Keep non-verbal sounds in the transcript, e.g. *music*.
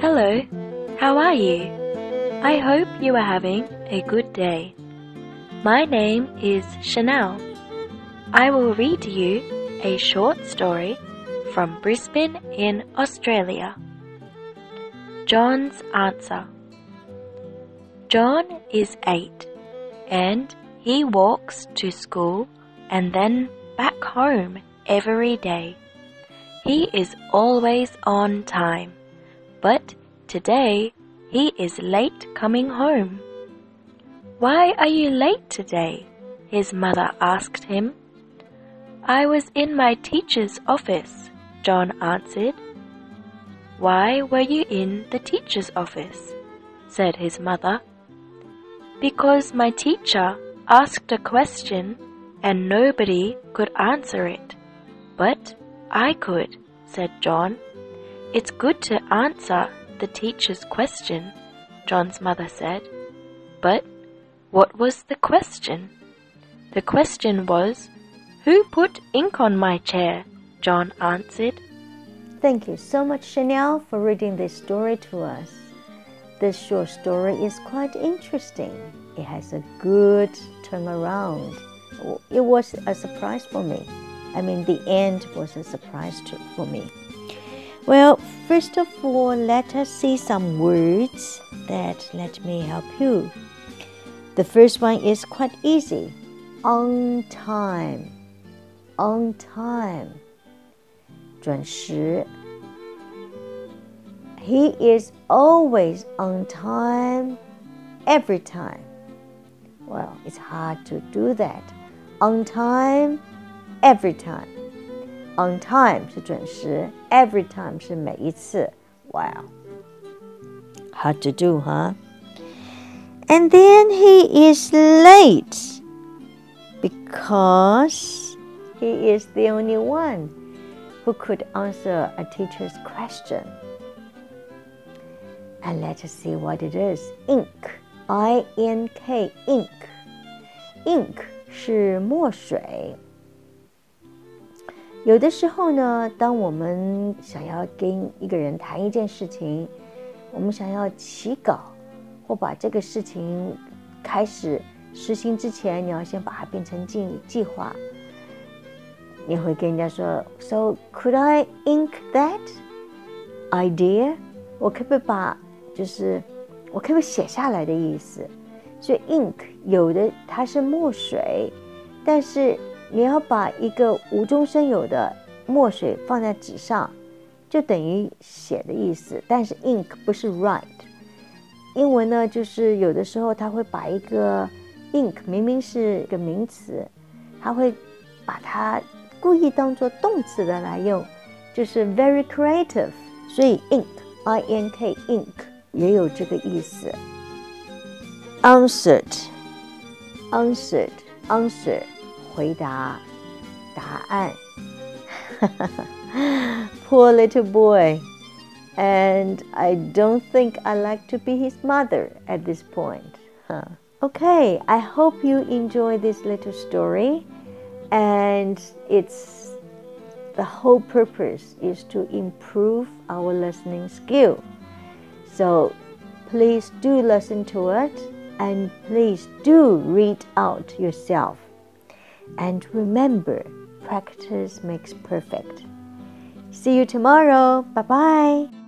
Hello, how are you? I hope you are having a good day. My name is Chanel. I will read you a short story from Brisbane in Australia. John's answer. John is eight and he walks to school and then back home every day. He is always on time, but today he is late coming home. Why are you late today? his mother asked him. I was in my teacher's office, John answered. Why were you in the teacher's office? said his mother. Because my teacher asked a question and nobody could answer it. But I could, said John. It's good to answer the teacher's question, John's mother said. But what was the question? The question was, Who put ink on my chair? John answered. Thank you so much, Chanel, for reading this story to us. This short story is quite interesting. It has a good turnaround. It was a surprise for me. I mean, the end was a surprise to, for me. Well, first of all, let us see some words that let me help you. The first one is quite easy on time. On time. 准时. He is always on time every time. Well, it's hard to do that. On time every time. On time 是准时，every time 是每一次。Wow, hard to do, huh? And then he is late because he is the only one who could answer a teacher's question. And let us see what it is. Ink, I N K, ink. Ink 是墨水。 有的时候呢，当我们想要跟一个人谈一件事情，我们想要起稿或把这个事情开始实行之前，你要先把它变成计计划。你会跟人家说：“So could I ink that idea？” 我可不可以把就是我可不可以写下来的意思？所以 ink 有的它是墨水，但是。你要把一个无中生有的墨水放在纸上，就等于写的意思。但是 ink 不是 write，英文呢，就是有的时候他会把一个 ink 明明是一个名词，他会把它故意当做动词的来用，就是 very creative。所以 ink，i n k ink 也有这个意思。answered answered answered。回答答案。Poor little *laughs* boy. And I don't think I like to be his mother at this point. Huh. Okay, I hope you enjoy this little story. And it's the whole purpose is to improve our listening skill. So please do listen to it and please do read out yourself. And remember, practice makes perfect. See you tomorrow. Bye bye.